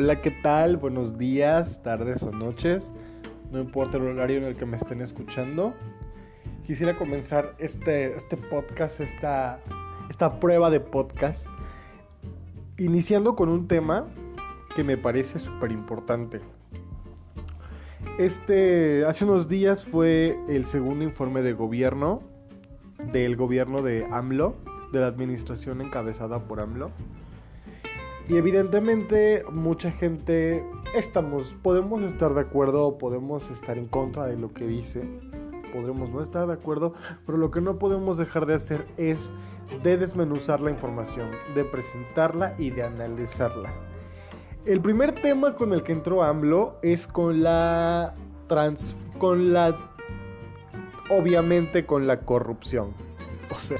Hola, ¿qué tal? Buenos días, tardes o noches. No importa el horario en el que me estén escuchando. Quisiera comenzar este, este podcast, esta, esta prueba de podcast, iniciando con un tema que me parece súper importante. Este, hace unos días fue el segundo informe de gobierno del gobierno de AMLO, de la administración encabezada por AMLO. Y evidentemente mucha gente estamos, podemos estar de acuerdo podemos estar en contra de lo que dice, podremos no estar de acuerdo, pero lo que no podemos dejar de hacer es de desmenuzar la información, de presentarla y de analizarla. El primer tema con el que entró AMLO es con la trans, con la obviamente con la corrupción. O sea,